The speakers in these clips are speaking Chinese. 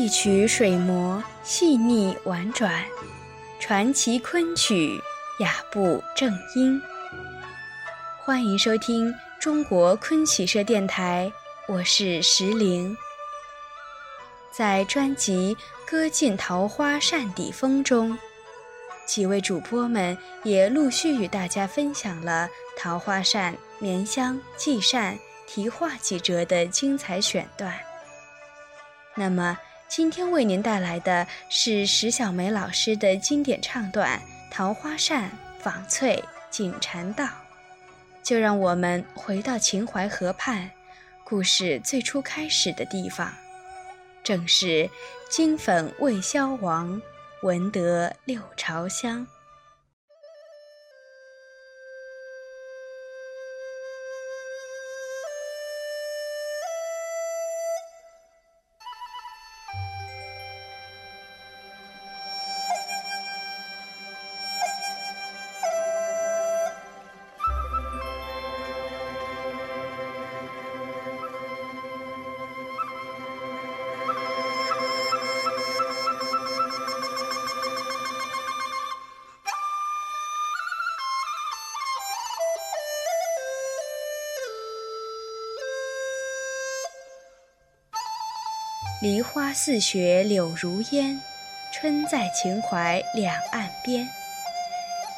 一曲水磨细腻婉转，传奇昆曲雅步正音。欢迎收听中国昆曲社电台，我是石玲。在专辑《歌尽桃花扇底风》中，几位主播们也陆续与大家分享了桃花扇、绵香、系扇、题画几折的精彩选段。那么，今天为您带来的是石小梅老师的经典唱段《桃花扇·纺翠锦缠道》。就让我们回到秦淮河畔，故事最初开始的地方，正是金粉未消亡，闻得六朝香。梨花似雪柳如烟，春在秦淮两岸边。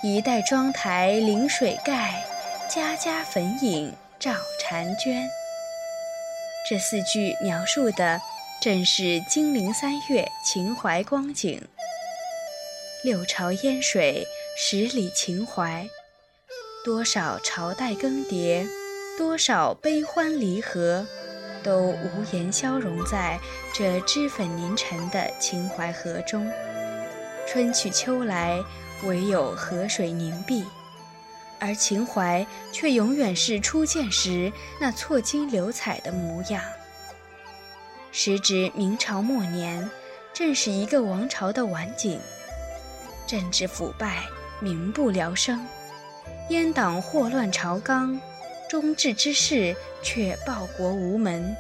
一代妆台临水盖，家家粉影照婵娟。这四句描述的正是金陵三月秦淮光景。六朝烟水，十里秦淮，多少朝代更迭，多少悲欢离合。都无言消融在这脂粉凝成的秦淮河中，春去秋来，唯有河水凝碧，而秦淮却永远是初见时那错金流彩的模样。时值明朝末年，正是一个王朝的晚景，政治腐败，民不聊生，阉党祸乱朝纲。忠志之士却报国无门。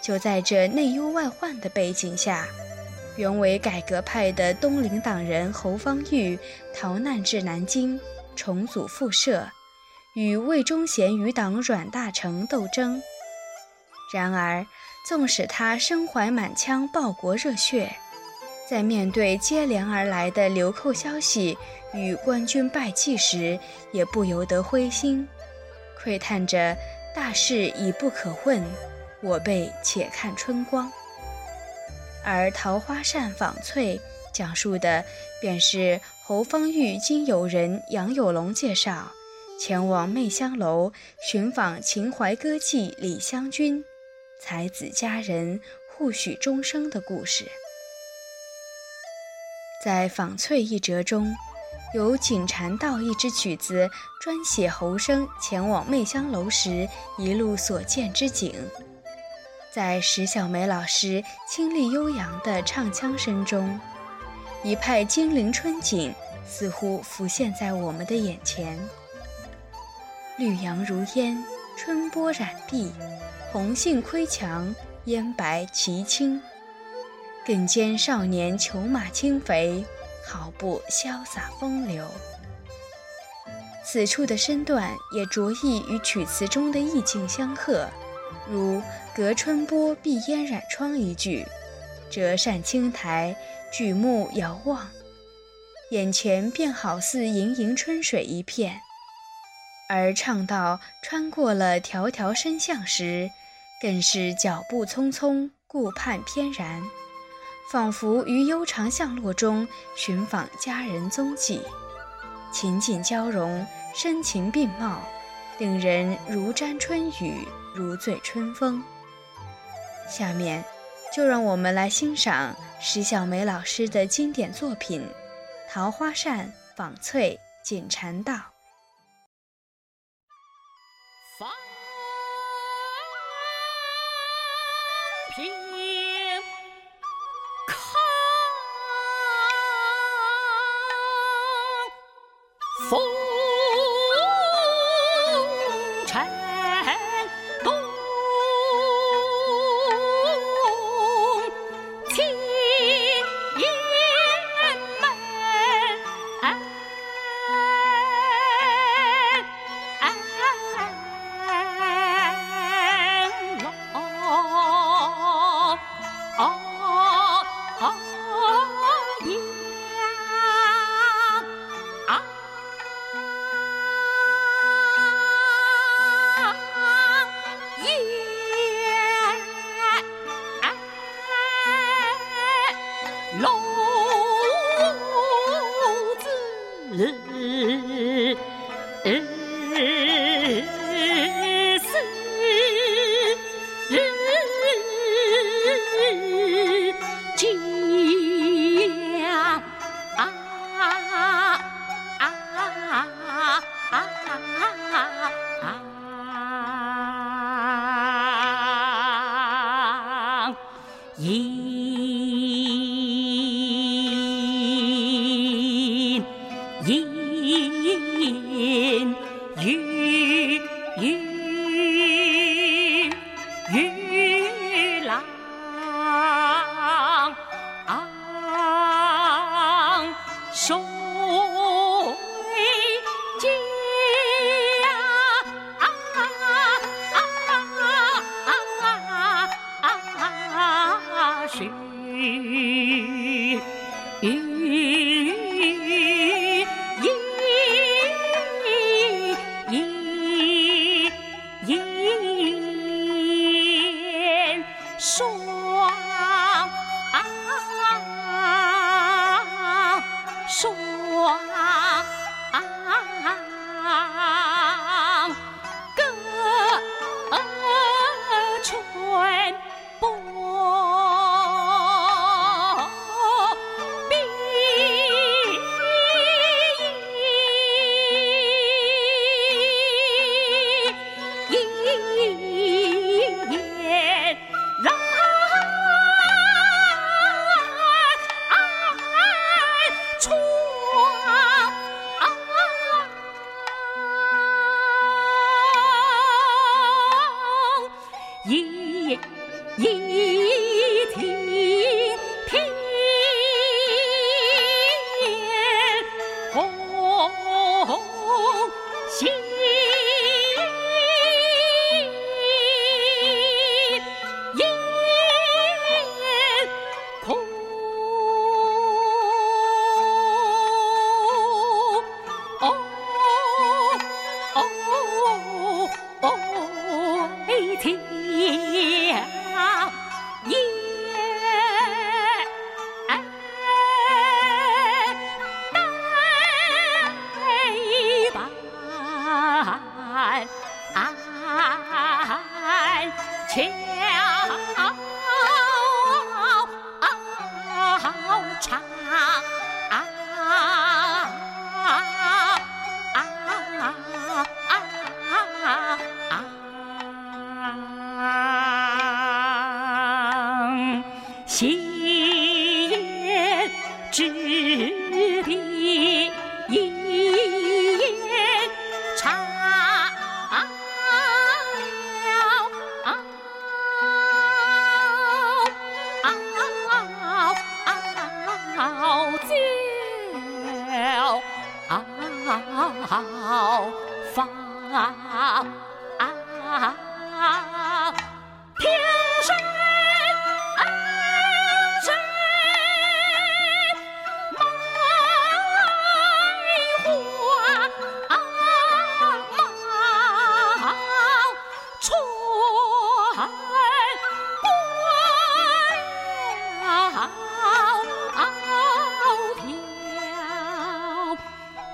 就在这内忧外患的背景下，原为改革派的东林党人侯方域逃难至南京，重组复社，与魏忠贤余党阮大铖斗争。然而，纵使他身怀满腔报国热血，在面对接连而来的流寇消息与官军败绩时，也不由得灰心。喟叹着大事已不可问，我辈且看春光。而桃花扇纺翠讲述的便是侯方域经友人杨有龙介绍，前往媚香楼寻访秦淮歌妓李香君，才子佳人互许终生的故事。在纺翠一折中。由《锦缠道》一支曲子专写侯生前往媚香楼时一路所见之景，在石小梅老师清丽悠扬的唱腔声中，一派金陵春景似乎浮现在我们的眼前。绿杨如烟，春波染碧，红杏窥墙，烟白旗青，更兼少年裘马轻肥。好不潇洒风流。此处的身段也着意与曲词中的意境相合，如“隔春波，碧烟染窗”一句，“折扇轻抬，举目遥望”，眼前便好似盈盈春水一片。而唱到穿过了条条深巷时，更是脚步匆匆，顾盼翩然。仿佛于悠长巷落中寻访佳人踪迹，情景交融，深情并茂，令人如沾春雨，如醉春风。下面，就让我们来欣赏石小梅老师的经典作品《桃花扇·纺翠锦缠道》。日日思激扬一条烟带一半桥长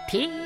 Peace.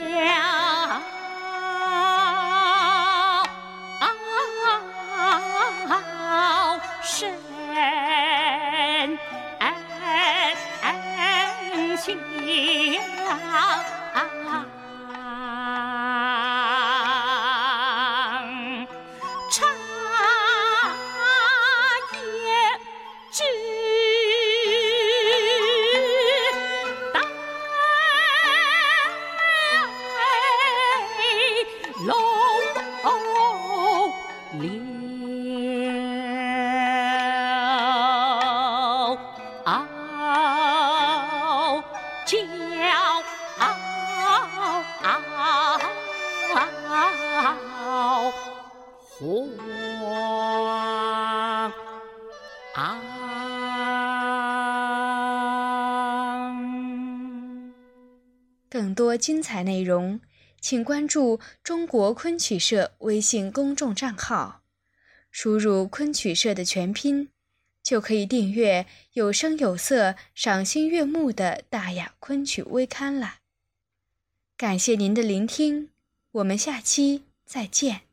更多精彩内容，请关注中国昆曲社微信公众账号，输入“昆曲社”的全拼。就可以订阅有声有色、赏心悦目的《大雅昆曲微刊》了。感谢您的聆听，我们下期再见。